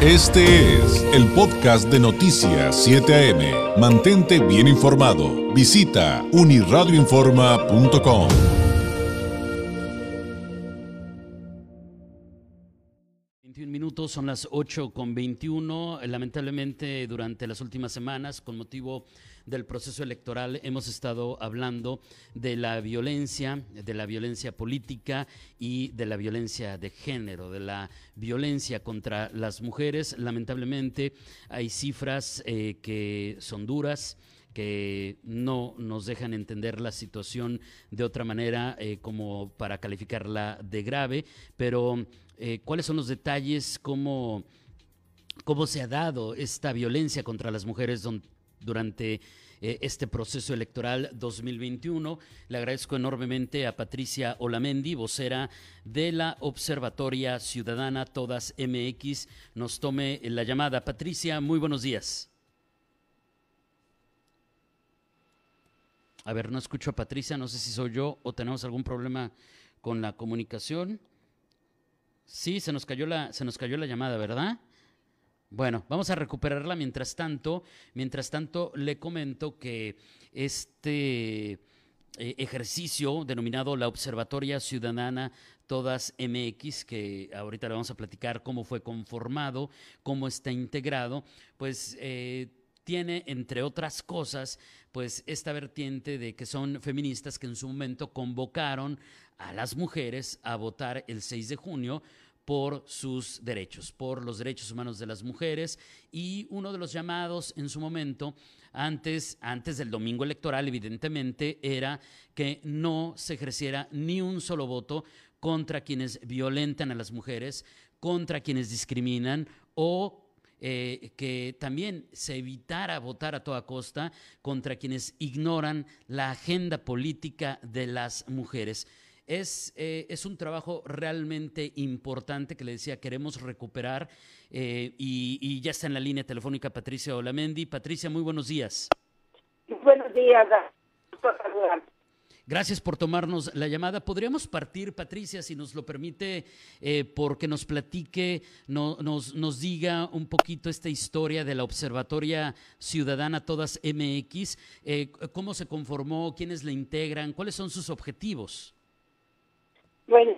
Este es el podcast de Noticias 7 AM. Mantente bien informado. Visita uniradioinforma.com. 21 minutos, son las 8 con 21. Lamentablemente, durante las últimas semanas, con motivo del proceso electoral, hemos estado hablando de la violencia, de la violencia política y de la violencia de género, de la violencia contra las mujeres. Lamentablemente, hay cifras eh, que son duras que no nos dejan entender la situación de otra manera eh, como para calificarla de grave, pero eh, cuáles son los detalles, cómo, cómo se ha dado esta violencia contra las mujeres durante eh, este proceso electoral 2021. Le agradezco enormemente a Patricia Olamendi, vocera de la Observatoria Ciudadana Todas MX, nos tome la llamada. Patricia, muy buenos días. A ver, no escucho a Patricia, no sé si soy yo o tenemos algún problema con la comunicación. Sí, se nos cayó la, se nos cayó la llamada, ¿verdad? Bueno, vamos a recuperarla mientras tanto. Mientras tanto, le comento que este eh, ejercicio denominado la Observatoria Ciudadana Todas MX, que ahorita le vamos a platicar cómo fue conformado, cómo está integrado, pues eh, tiene, entre otras cosas, pues esta vertiente de que son feministas que en su momento convocaron a las mujeres a votar el 6 de junio por sus derechos, por los derechos humanos de las mujeres y uno de los llamados en su momento antes, antes del domingo electoral, evidentemente, era que no se ejerciera ni un solo voto contra quienes violentan a las mujeres, contra quienes discriminan o eh, que también se evitara votar a toda costa contra quienes ignoran la agenda política de las mujeres. Es, eh, es un trabajo realmente importante que le decía, queremos recuperar eh, y, ya está en la línea telefónica Patricia Olamendi. Patricia, muy buenos días. Buenos días. Gracias por tomarnos la llamada. Podríamos partir, Patricia, si nos lo permite, eh, porque nos platique, nos, nos diga un poquito esta historia de la Observatoria Ciudadana Todas MX, eh, cómo se conformó, quiénes la integran, cuáles son sus objetivos. Bueno,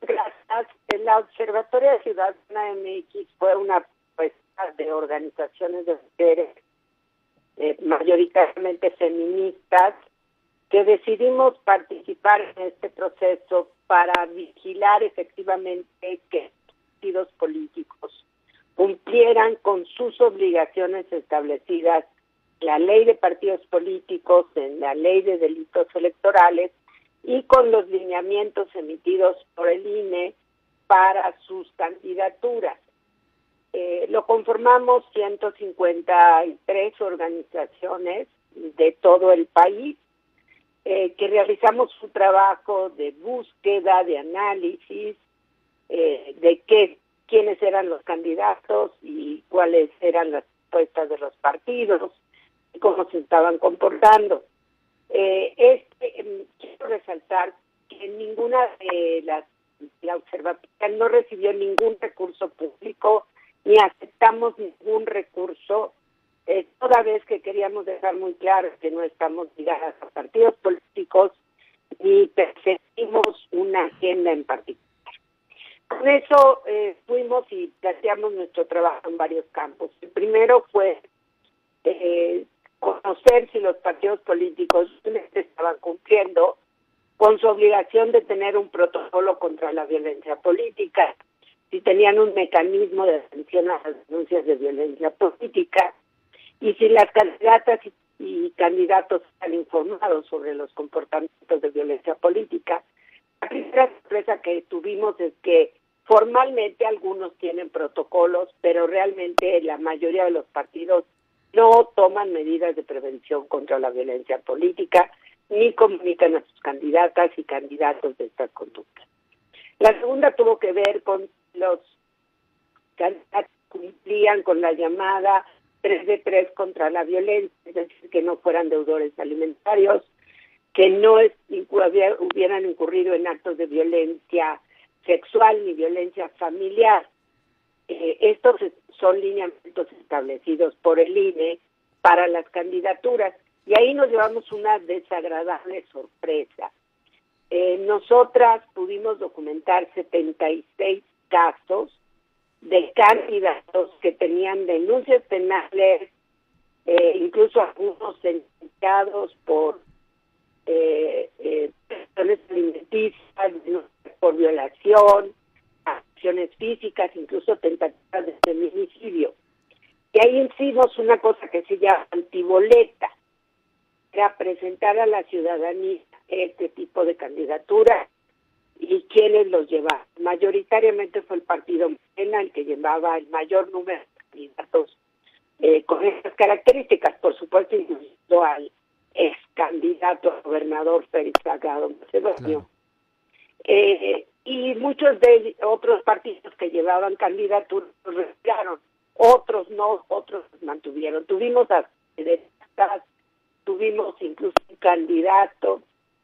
gracias. La Observatoria Ciudadana MX fue una propuesta de organizaciones de mujeres, eh, mayoritariamente feministas, que decidimos participar en este proceso para vigilar efectivamente que partidos políticos cumplieran con sus obligaciones establecidas en la ley de partidos políticos, en la ley de delitos electorales y con los lineamientos emitidos por el INE para sus candidaturas. Eh, lo conformamos 153 organizaciones de todo el país eh, que realizamos un trabajo de búsqueda, de análisis, eh, de qué, quiénes eran los candidatos y cuáles eran las propuestas de los partidos y cómo se estaban comportando. Eh, este, quiero resaltar que ninguna de las la observatoria no recibió ningún recurso público ni aceptamos ningún recurso eh, toda vez que queríamos dejar muy claro que no estamos ligadas a partidos políticos ni perseguimos una agenda en particular. Con eso eh, fuimos y planteamos nuestro trabajo en varios campos. El primero fue eh, conocer si los partidos políticos estaban cumpliendo con su obligación de tener un protocolo contra la violencia política, si tenían un mecanismo de atención a las denuncias de violencia política, y si las candidatas y, candidatos están informados sobre los comportamientos de violencia política. La primera sorpresa que tuvimos es que formalmente algunos tienen protocolos, pero realmente la mayoría de los partidos no toman medidas de prevención contra la violencia política ni comunican a sus candidatas y candidatos de estas conductas. La segunda tuvo que ver con los candidatos que cumplían con la llamada 3 de 3 contra la violencia, es decir, que no fueran deudores alimentarios, que no hubieran incurrido en actos de violencia sexual ni violencia familiar. Eh, estos son lineamientos establecidos por el INE para las candidaturas y ahí nos llevamos una desagradable sorpresa. Eh, nosotras pudimos documentar 76 casos de candidatos que tenían denuncias penales, eh, incluso algunos denunciados por eh, eh, alimenticias, por violación, físicas, incluso tentativas de feminicidio. Y ahí hicimos una cosa que se llama antiboleta, era presentar a la ciudadanía este tipo de candidatura y quienes los llevaban. Mayoritariamente fue el partido Morena el que llevaba el mayor número de candidatos eh, con estas características, por supuesto, incluyendo al ex candidato a gobernador Félix Salgado Macedonio. Eh, y muchos de otros partidos que llevaban candidaturas los retiraron, otros no, otros mantuvieron. Tuvimos a tuvimos incluso un candidato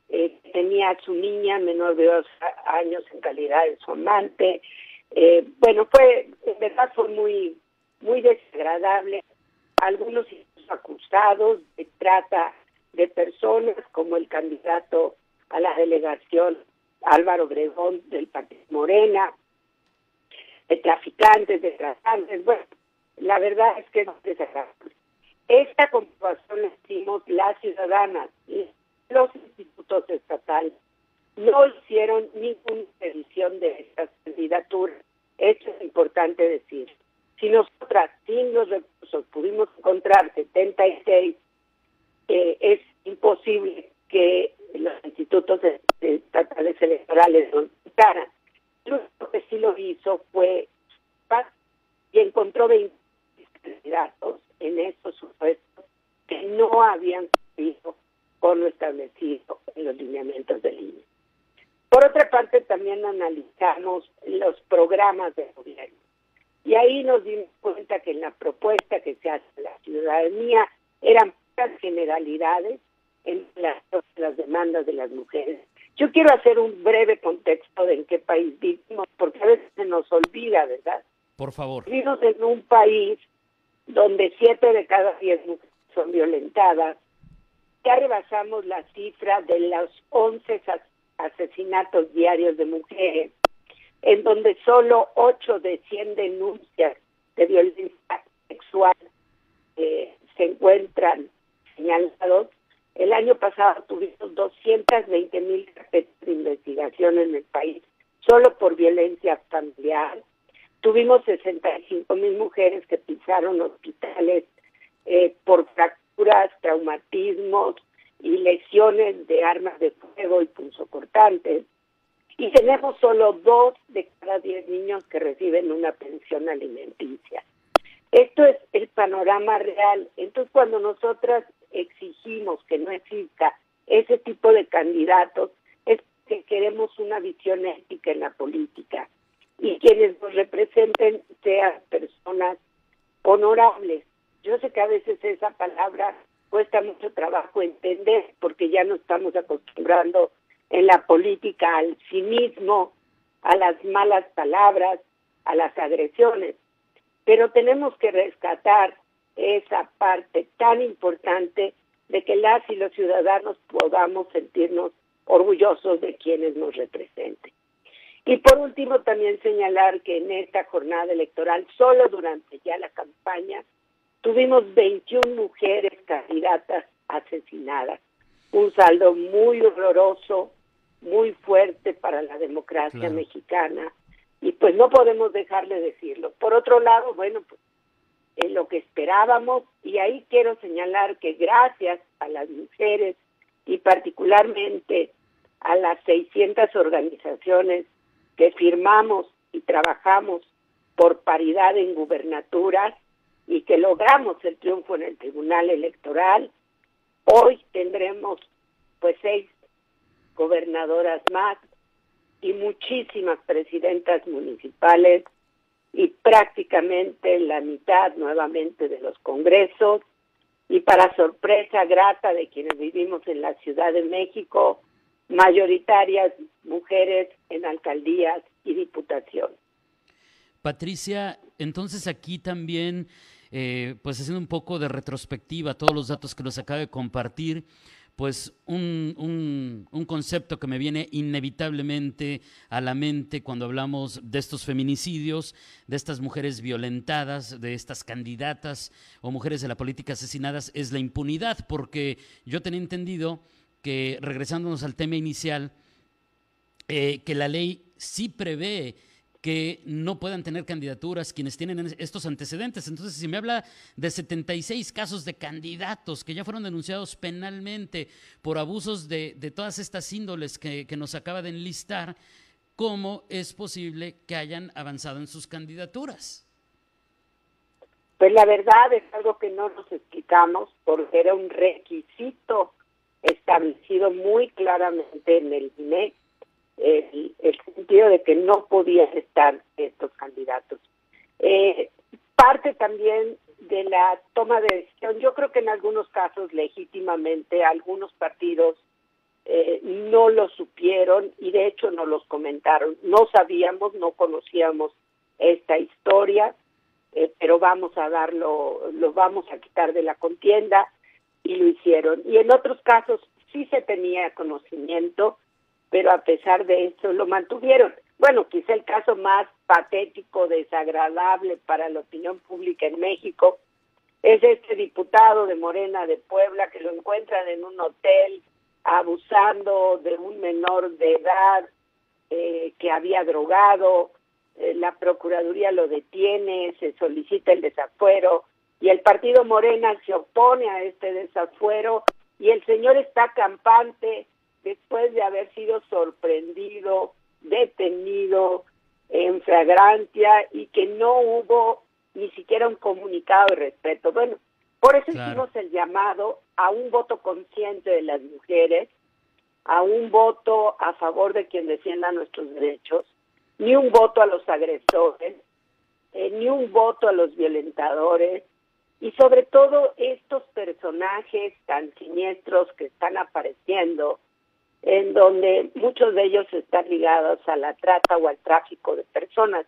eh, tenía a su niña menor de dos años en calidad de su amante. Eh, bueno, fue, en verdad fue muy, muy desagradable. Algunos acusados de trata de personas, como el candidato a la delegación Álvaro Obregón del Partido Morena, de traficantes, de. Bueno, la verdad es que es desagradable. Esta comprobación la hicimos las ciudadanas y los institutos estatales no hicieron ninguna revisión de estas candidaturas. Esto es importante decir. Si nosotras, sin los recursos, pudimos encontrar 76, eh, es imposible que los institutos estatales electorales lo votaran. Lo que sí lo hizo fue y encontró 20 candidatos en estos supuestos que no habían sido con lo establecido en los lineamientos del INE. Por otra parte, también analizamos los programas de gobierno. Y ahí nos dimos cuenta que en la propuesta que se hace a la ciudadanía eran generalidades en las, las demandas de las mujeres. Yo quiero hacer un breve contexto de en qué país vivimos, porque a veces se nos olvida, ¿verdad? Por favor. Vivimos en un país donde siete de cada diez mujeres son violentadas, ya rebasamos la cifra de los 11 asesinatos diarios de mujeres, en donde solo 8 de 100 denuncias de violencia sexual eh, se encuentran señalados. El año pasado tuvimos 220 mil carpetas de investigación en el país, solo por violencia familiar. Tuvimos 65 mil mujeres que pisaron hospitales eh, por fracturas traumatismos y lesiones de armas de fuego y punzocortantes. Y tenemos solo dos de cada diez niños que reciben una pensión alimenticia. Esto es el panorama real. Entonces, cuando nosotras exigimos que no exista ese tipo de candidatos, es que queremos una visión ética en la política y quienes nos representen sean personas honorables, yo sé que a veces esa palabra cuesta mucho trabajo entender porque ya no estamos acostumbrando en la política al cinismo, a las malas palabras, a las agresiones. Pero tenemos que rescatar esa parte tan importante de que las y los ciudadanos podamos sentirnos orgullosos de quienes nos representen. Y por último, también señalar que en esta jornada electoral, solo durante ya la campaña, Tuvimos 21 mujeres candidatas asesinadas, un saldo muy horroroso, muy fuerte para la democracia mexicana y pues no podemos dejarle decirlo. Por otro lado, bueno, pues en lo que esperábamos y ahí quiero señalar que gracias a las mujeres y particularmente a las 600 organizaciones que firmamos y trabajamos por paridad en gubernaturas, y que logramos el triunfo en el Tribunal Electoral, hoy tendremos pues seis gobernadoras más y muchísimas presidentas municipales y prácticamente la mitad nuevamente de los congresos y para sorpresa grata de quienes vivimos en la Ciudad de México, mayoritarias mujeres en alcaldías y diputaciones. Patricia, entonces aquí también, eh, pues haciendo un poco de retrospectiva, todos los datos que nos acaba de compartir, pues un, un, concepto que me viene inevitablemente a la mente cuando hablamos de estos feminicidios, de estas mujeres violentadas, de estas candidatas o mujeres de la política asesinadas, es la impunidad, porque yo tenía entendido que, regresándonos al tema inicial, eh, que la ley sí prevé que no puedan tener candidaturas quienes tienen estos antecedentes. Entonces, si me habla de 76 casos de candidatos que ya fueron denunciados penalmente por abusos de, todas estas índoles que, nos acaba de enlistar, ¿cómo es posible que hayan avanzado en sus candidaturas? Pues la verdad es algo que no nos explicamos porque era un requisito establecido muy claramente en el INE el, sentido de que no podían estar estos candidatos. Eh, parte también de la toma de decisión, yo creo que en algunos casos legítimamente algunos partidos eh, no lo supieron y de hecho no los comentaron. No sabíamos, no conocíamos esta historia, eh, pero vamos a darlo, lo vamos a quitar de la contienda y lo hicieron. Y en otros casos sí se tenía conocimiento, pero a pesar de eso lo mantuvieron. Bueno, quizá el caso más patético, desagradable para la opinión pública en México es este diputado de Morena de Puebla que lo encuentran en un hotel abusando de un menor de edad eh, que había drogado, eh, la Procuraduría lo detiene, se solicita el desafuero y el partido Morena se opone a este desafuero y el señor está campante después de haber sido sorprendido, detenido en flagrancia y que no hubo ni siquiera un comunicado de respeto. Bueno, por eso hicimos el llamado a un voto consciente de las mujeres, a un voto a favor de quien defienda nuestros derechos, ni un voto a los agresores, eh, ni un voto a los violentadores, y sobre todo estos personajes tan siniestros que están apareciendo, en donde muchos de ellos están ligados a la trata o al tráfico de personas.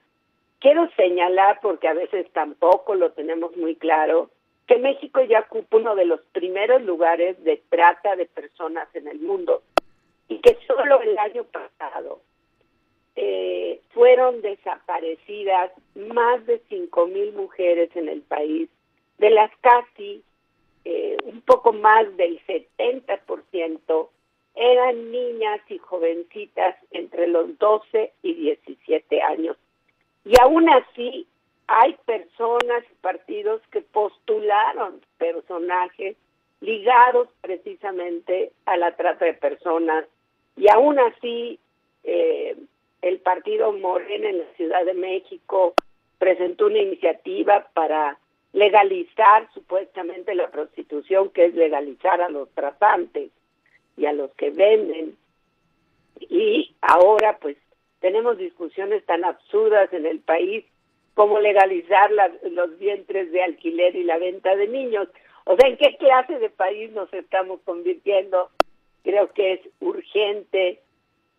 Quiero señalar, porque a veces tampoco lo tenemos muy claro, que México ya ocupa uno de los primeros lugares de trata de personas en el mundo y que solo el año pasado eh, fueron desaparecidas más de cinco mil mujeres en el país, de las casi eh, un poco más del 70% eran niñas y jovencitas entre los 12 y 17 años. Y aún así hay personas y partidos que postularon personajes ligados precisamente a la trata de personas. Y aún así eh, el partido Morena en la Ciudad de México presentó una iniciativa para legalizar supuestamente la prostitución, que es legalizar a los tratantes y a los que venden. Y ahora pues tenemos discusiones tan absurdas en el país como legalizar los vientres de alquiler y la venta de niños. O sea, ¿en qué clase de país nos estamos convirtiendo? Creo que es urgente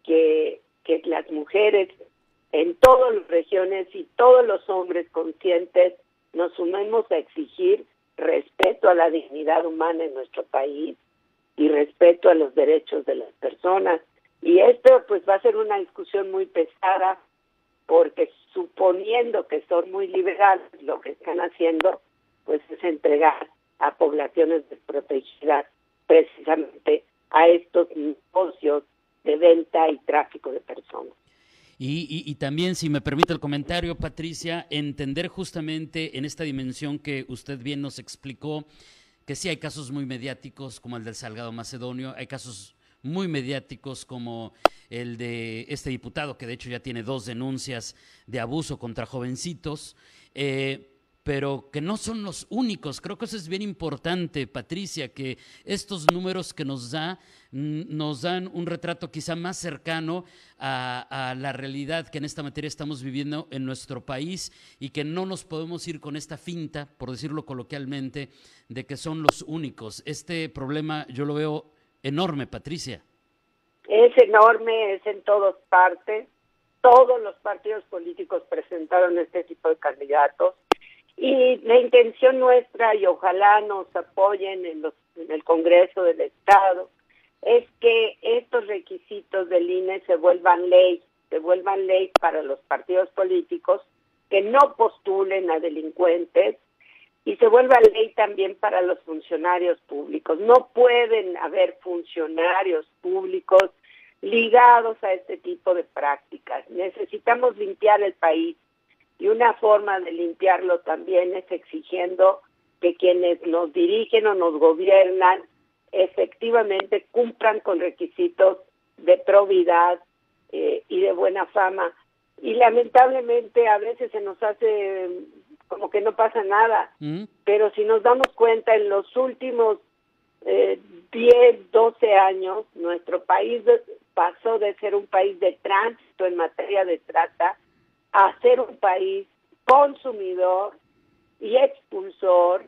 que, que las mujeres en todas las regiones y todos los hombres conscientes nos sumemos a exigir respeto a la dignidad humana en nuestro país, y respeto a los derechos de las personas. Y esto pues va a ser una discusión muy pesada porque suponiendo que son muy liberales, lo que están haciendo pues es entregar a poblaciones desprotegidas precisamente a estos negocios de venta y tráfico de personas. Y, y, también, si me permite el comentario, Patricia, entender justamente en esta dimensión que usted bien nos explicó, que sí hay casos muy mediáticos como el del Salgado Macedonio, hay casos muy mediáticos como el de este diputado, que de hecho ya tiene dos denuncias de abuso contra jovencitos. Eh, pero que no son los únicos. Creo que eso es bien importante, Patricia, que estos números que nos da mm, nos dan un retrato quizá más cercano a, la realidad que en esta materia estamos viviendo en nuestro país y que no nos podemos ir con esta finta, por decirlo coloquialmente, de que son los únicos. Este problema yo lo veo enorme, Patricia. Es enorme, es en todas partes. todos los partidos políticos presentaron este tipo de candidatos y la intención nuestra, y ojalá nos apoyen en, los, en el Congreso del Estado, es que estos requisitos del INE se vuelvan ley, se vuelvan ley para los partidos políticos que no postulen a delincuentes y se vuelva ley también para los funcionarios públicos. No pueden haber funcionarios públicos ligados a este tipo de prácticas. Necesitamos limpiar el país y una forma de limpiarlo también es exigiendo que quienes nos dirigen o nos gobiernan efectivamente cumplan con requisitos de probidad eh, y de buena fama. Y lamentablemente a veces se nos hace como que no pasa nada, mm. pero si nos damos cuenta en los últimos eh, 10, 12 años, nuestro país pasó de ser un país de tránsito en materia de trata a ser un país consumidor y expulsor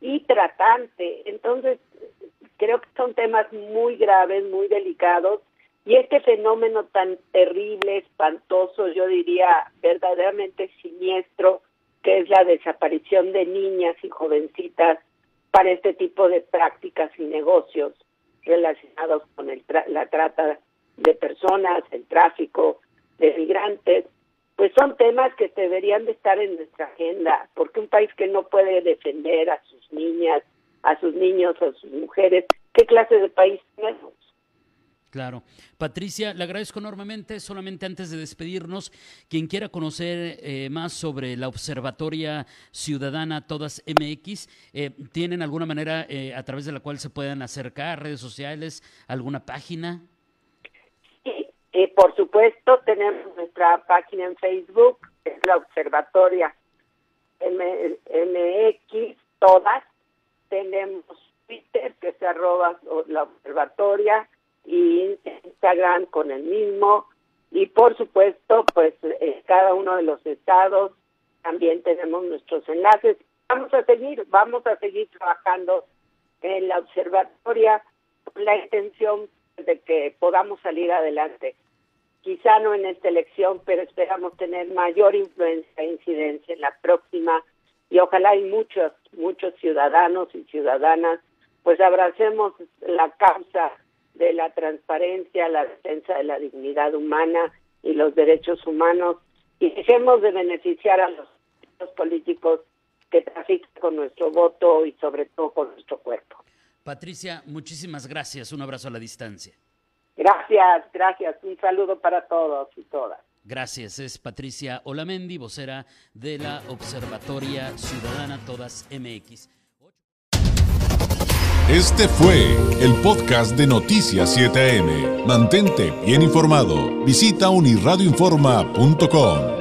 y tratante. Entonces, creo que son temas muy graves, muy delicados, y este fenómeno tan terrible, espantoso, yo diría verdaderamente siniestro, que es la desaparición de niñas y jovencitas para este tipo de prácticas y negocios relacionados con el la trata de personas, el tráfico de migrantes, pues son temas que deberían de estar en nuestra agenda, porque un país que no puede defender a sus niñas, a sus niños, a sus mujeres, ¿qué clase de país tenemos? Claro. Patricia, le agradezco enormemente. Solamente antes de despedirnos, quien quiera conocer eh, más sobre la Observatoria Ciudadana Todas MX, eh, ¿tienen alguna manera eh, a través de la cual se puedan acercar, redes sociales, alguna página? Sí, por supuesto, tenemos nuestra página en Facebook, es la Observatoria MX Todas. Tenemos Twitter, que se arroba la Observatoria y Instagram con el mismo. Y por supuesto pues cada uno de los estados también tenemos nuestros enlaces. Vamos a seguir vamos a seguir trabajando en la observatoria con la intención de que podamos salir adelante quizá no en esta elección pero esperamos tener mayor influencia e incidencia en la próxima y ojalá hay muchos muchos ciudadanos y ciudadanas pues abracemos la causa de la transparencia, la defensa de la dignidad humana y los derechos humanos y dejemos de beneficiar a los, políticos que trafican con nuestro voto y sobre todo con nuestro cuerpo. Patricia, muchísimas gracias. Un abrazo a la distancia. Gracias, gracias. Un saludo para todos y todas. Gracias. Es Patricia Olamendi, vocera de la Observatoria Ciudadana Todas MX. Este fue el podcast de Noticias 7am. Mantente bien informado. Visita unirradioinforma.com.